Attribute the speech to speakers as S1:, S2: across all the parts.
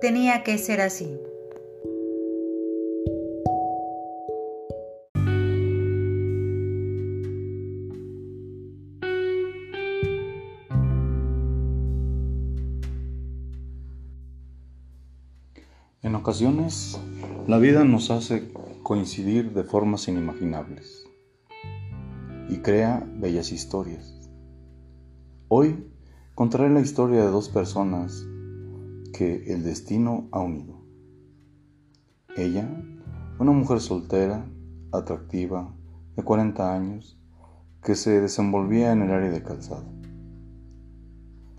S1: tenía que ser así.
S2: En ocasiones, la vida nos hace coincidir de formas inimaginables y crea bellas historias. Hoy contaré la historia de dos personas que el destino ha unido. Ella, una mujer soltera, atractiva, de 40 años, que se desenvolvía en el área de calzado.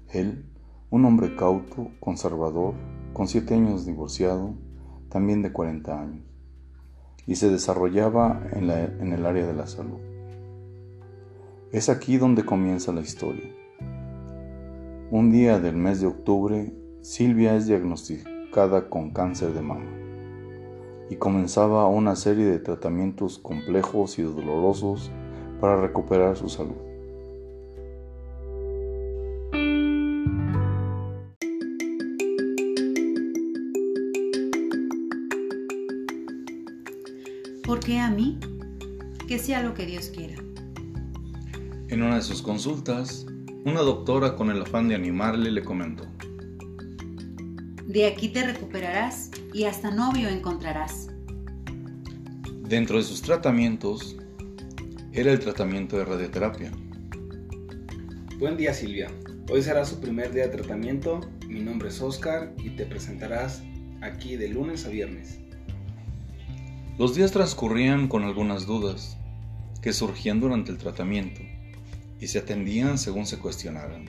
S2: Él, un hombre cauto, conservador, con 7 años divorciado, también de 40 años, y se desarrollaba en, en el área de la salud. Es aquí donde comienza la historia. Un día del mes de octubre, Silvia es diagnosticada con cáncer de mama y comenzaba una serie de tratamientos complejos y dolorosos para recuperar su salud.
S1: ¿Por qué a mí? Que sea lo que Dios quiera.
S2: En una de sus consultas, una doctora con el afán de animarle le comentó.
S1: De aquí te recuperarás y hasta novio encontrarás.
S2: Dentro de sus tratamientos era el tratamiento de radioterapia.
S3: Buen día Silvia, hoy será su primer día de tratamiento, mi nombre es Oscar y te presentarás aquí de lunes a viernes.
S2: Los días transcurrían con algunas dudas que surgían durante el tratamiento y se atendían según se cuestionaran.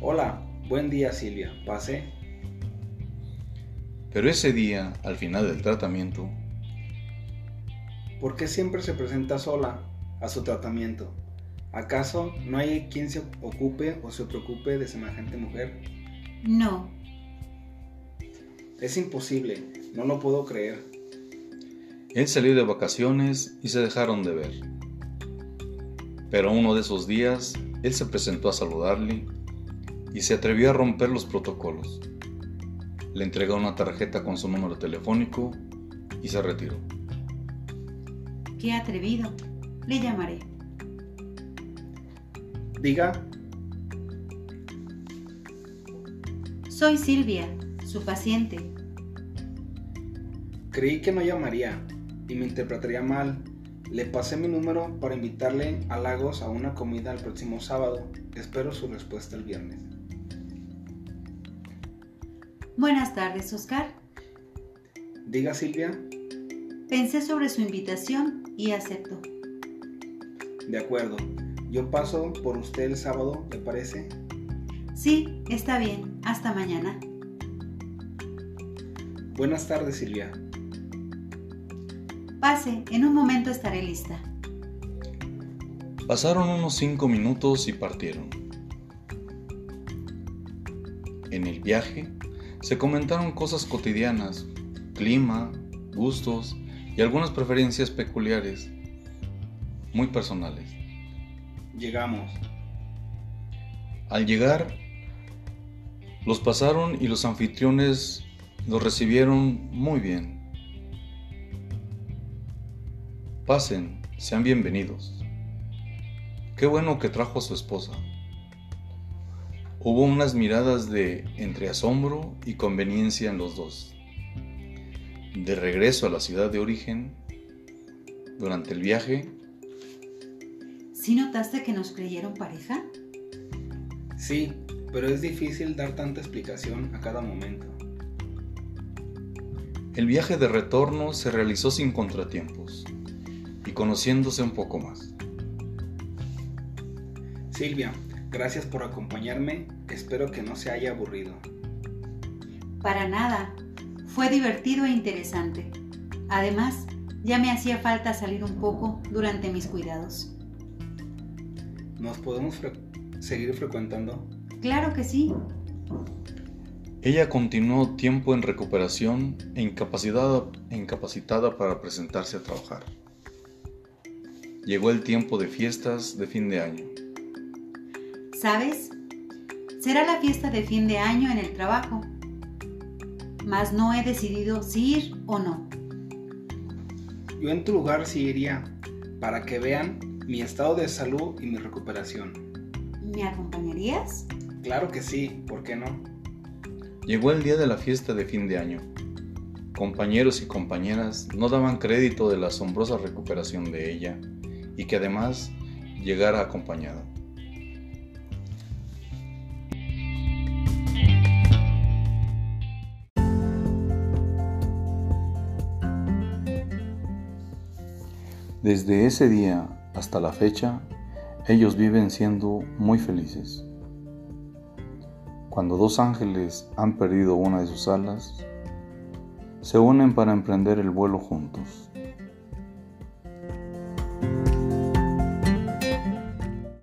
S3: Hola, buen día Silvia, pase.
S2: Pero ese día, al final del tratamiento,
S3: ¿por qué siempre se presenta sola a su tratamiento? ¿Acaso no hay quien se ocupe o se preocupe de semejante mujer?
S1: No.
S3: Es imposible, no lo puedo creer.
S2: Él salió de vacaciones y se dejaron de ver. Pero uno de esos días, él se presentó a saludarle y se atrevió a romper los protocolos. Le entregó una tarjeta con su número telefónico y se retiró.
S1: Qué atrevido. Le llamaré.
S3: Diga.
S1: Soy Silvia, su paciente.
S3: Creí que no llamaría y me interpretaría mal le pasé mi número para invitarle a Lagos a una comida el próximo sábado. Espero su respuesta el viernes.
S1: Buenas tardes, Oscar.
S3: Diga, Silvia.
S1: Pensé sobre su invitación y acepto.
S3: De acuerdo. Yo paso por usted el sábado, ¿le parece?
S1: Sí, está bien. Hasta mañana.
S3: Buenas tardes, Silvia.
S1: Pase, en un momento estaré lista.
S2: Pasaron unos cinco minutos y partieron. En el viaje se comentaron cosas cotidianas, clima, gustos y algunas preferencias peculiares, muy personales.
S3: Llegamos.
S2: Al llegar, los pasaron y los anfitriones los recibieron muy bien. Pasen, sean bienvenidos. Qué bueno que trajo a su esposa. Hubo unas miradas de entre asombro y conveniencia en los dos. De regreso a la ciudad de origen, durante el viaje...
S1: ¿Sí notaste que nos creyeron pareja?
S3: Sí, pero es difícil dar tanta explicación a cada momento.
S2: El viaje de retorno se realizó sin contratiempos y conociéndose un poco más.
S3: Silvia, gracias por acompañarme. Espero que no se haya aburrido.
S1: Para nada. Fue divertido e interesante. Además, ya me hacía falta salir un poco durante mis cuidados.
S3: ¿Nos podemos seguir frecuentando?
S1: Claro que sí.
S2: Ella continuó tiempo en recuperación e incapacitada, incapacitada para presentarse a trabajar. Llegó el tiempo de fiestas de fin de año.
S1: ¿Sabes? Será la fiesta de fin de año en el trabajo. mas no he decidido si ir o no.
S3: Yo en tu lugar sí iría, para que vean mi estado de salud y mi recuperación.
S1: ¿Me acompañarías?
S3: Claro que sí, ¿por qué no?
S2: Llegó el día de la fiesta de fin de año. Compañeros y compañeras no daban crédito de la asombrosa recuperación de ella y que además llegara acompañada. Desde ese día hasta la fecha, ellos viven siendo muy felices. Cuando dos ángeles han perdido una de sus alas, se unen para emprender el vuelo juntos.